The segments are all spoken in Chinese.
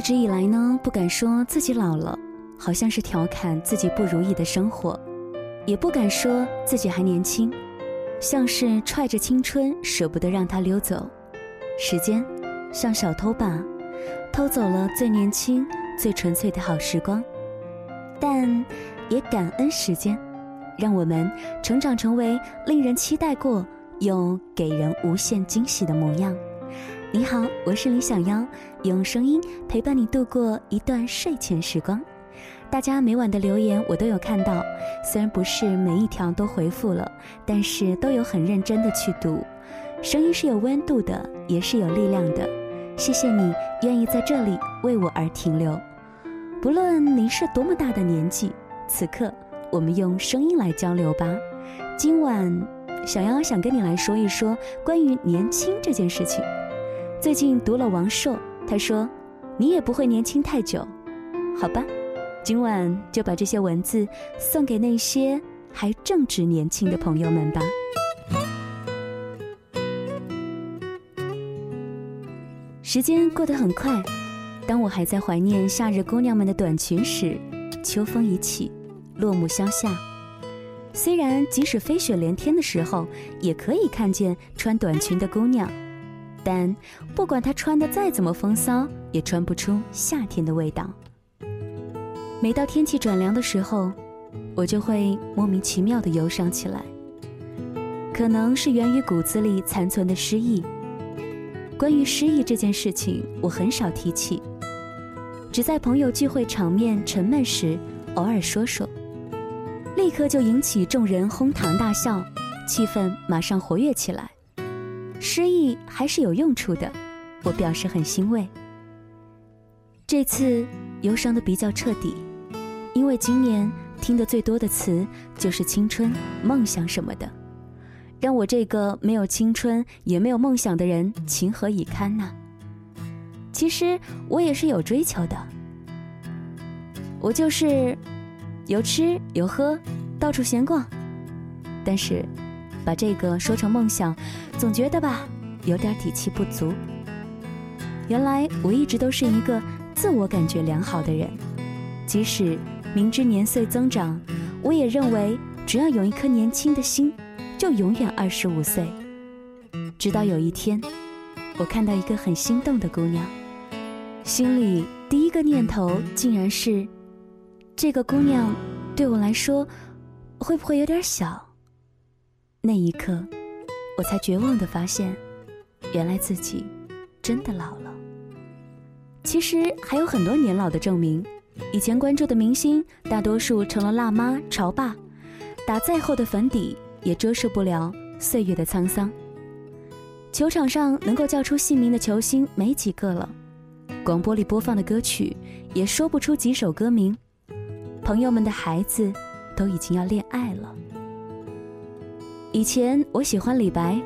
一直以来呢，不敢说自己老了，好像是调侃自己不如意的生活，也不敢说自己还年轻，像是踹着青春舍不得让它溜走。时间像小偷吧，偷走了最年轻、最纯粹的好时光，但也感恩时间，让我们成长成为令人期待过又给人无限惊喜的模样。你好，我是李小妖，用声音陪伴你度过一段睡前时光。大家每晚的留言我都有看到，虽然不是每一条都回复了，但是都有很认真的去读。声音是有温度的，也是有力量的。谢谢你愿意在这里为我而停留。不论您是多么大的年纪，此刻我们用声音来交流吧。今晚小妖想跟你来说一说关于年轻这件事情。最近读了王朔，他说：“你也不会年轻太久，好吧？”今晚就把这些文字送给那些还正值年轻的朋友们吧。时间过得很快，当我还在怀念夏日姑娘们的短裙时，秋风已起，落木萧下。虽然即使飞雪连天的时候，也可以看见穿短裙的姑娘。但不管他穿的再怎么风骚，也穿不出夏天的味道。每到天气转凉的时候，我就会莫名其妙的忧伤起来。可能是源于骨子里残存的失意。关于失意这件事情，我很少提起，只在朋友聚会场面沉闷时偶尔说说，立刻就引起众人哄堂大笑，气氛马上活跃起来。失忆还是有用处的，我表示很欣慰。这次忧伤的比较彻底，因为今年听得最多的词就是青春、梦想什么的，让我这个没有青春也没有梦想的人情何以堪呢？其实我也是有追求的，我就是有吃有喝，到处闲逛，但是。把这个说成梦想，总觉得吧，有点底气不足。原来我一直都是一个自我感觉良好的人，即使明知年岁增长，我也认为只要有一颗年轻的心，就永远二十五岁。直到有一天，我看到一个很心动的姑娘，心里第一个念头竟然是：这个姑娘对我来说，会不会有点小？那一刻，我才绝望的发现，原来自己真的老了。其实还有很多年老的证明。以前关注的明星，大多数成了辣妈、潮爸，打再厚的粉底也遮饰不了岁月的沧桑。球场上能够叫出姓名的球星没几个了，广播里播放的歌曲也说不出几首歌名。朋友们的孩子都已经要恋爱了。以前我喜欢李白，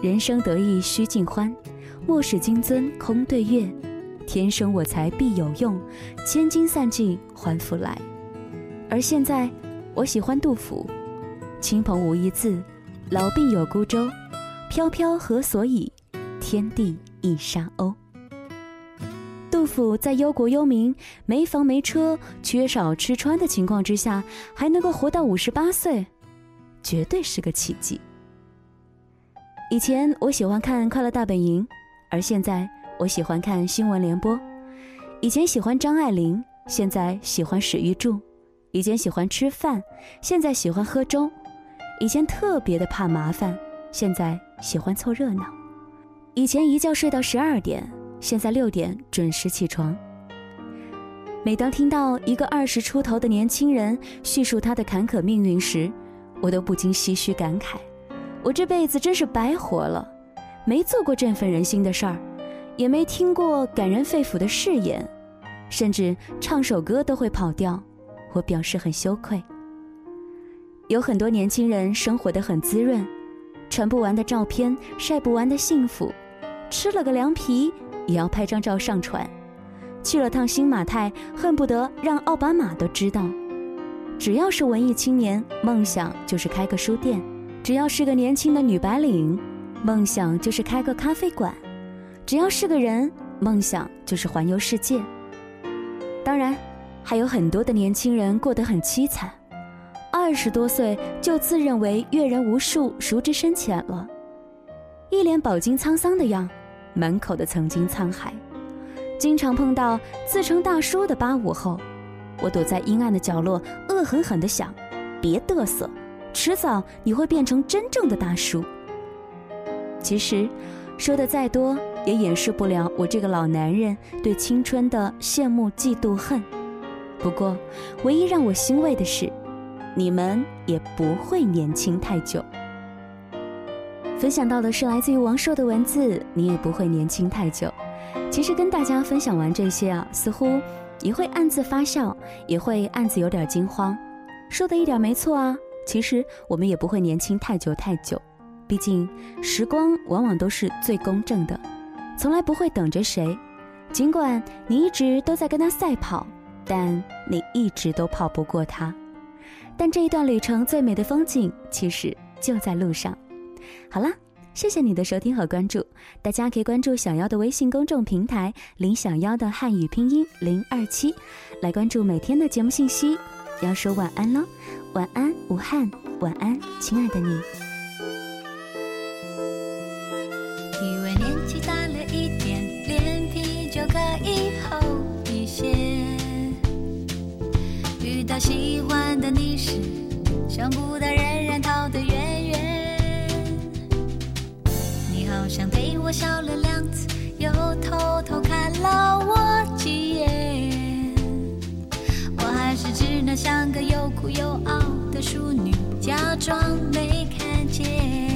人生得意须尽欢，莫使金樽空对月，天生我材必有用，千金散尽还复来。而现在我喜欢杜甫，亲朋无一字，老病有孤舟，飘飘何所以，天地一沙鸥。杜甫在忧国忧民、没房没车、缺少吃穿的情况之下，还能够活到五十八岁。绝对是个奇迹。以前我喜欢看《快乐大本营》，而现在我喜欢看新闻联播。以前喜欢张爱玲，现在喜欢史玉柱。以前喜欢吃饭，现在喜欢喝粥。以前特别的怕麻烦，现在喜欢凑热闹。以前一觉睡到十二点，现在六点准时起床。每当听到一个二十出头的年轻人叙述他的坎坷命运时，我都不禁唏嘘感慨，我这辈子真是白活了，没做过振奋人心的事儿，也没听过感人肺腑的誓言，甚至唱首歌都会跑调，我表示很羞愧。有很多年轻人生活的很滋润，传不完的照片，晒不完的幸福，吃了个凉皮也要拍张照上传，去了趟新马泰，恨不得让奥巴马都知道。只要是文艺青年，梦想就是开个书店；只要是个年轻的女白领，梦想就是开个咖啡馆；只要是个人，梦想就是环游世界；当然，还有很多的年轻人过得很凄惨，二十多岁就自认为阅人无数、熟知深浅了，一脸饱经沧桑的样，满口的曾经沧海。经常碰到自称大叔的八五后，我躲在阴暗的角落，恶狠狠地想：别嘚瑟，迟早你会变成真正的大叔。其实，说的再多，也掩饰不了我这个老男人对青春的羡慕、嫉妒、恨。不过，唯一让我欣慰的是，你们也不会年轻太久。分享到的是来自于王硕的文字，你也不会年轻太久。其实跟大家分享完这些啊，似乎也会暗自发笑，也会暗自有点惊慌。说的一点没错啊，其实我们也不会年轻太久太久，毕竟时光往往都是最公正的，从来不会等着谁。尽管你一直都在跟他赛跑，但你一直都跑不过他。但这一段旅程最美的风景，其实就在路上。好了。谢谢你的收听和关注，大家可以关注小妖的微信公众平台“林小妖”的汉语拼音零二七，来关注每天的节目信息。要说晚安喽，晚安武汉，晚安亲爱的你。以为年纪大了一点，脸皮就可以厚一些。遇到喜欢的你时，想不到仍然逃得远。像对我笑了两次，又偷偷看了我几眼。我还是只能像个又酷又傲的淑女，假装没看见。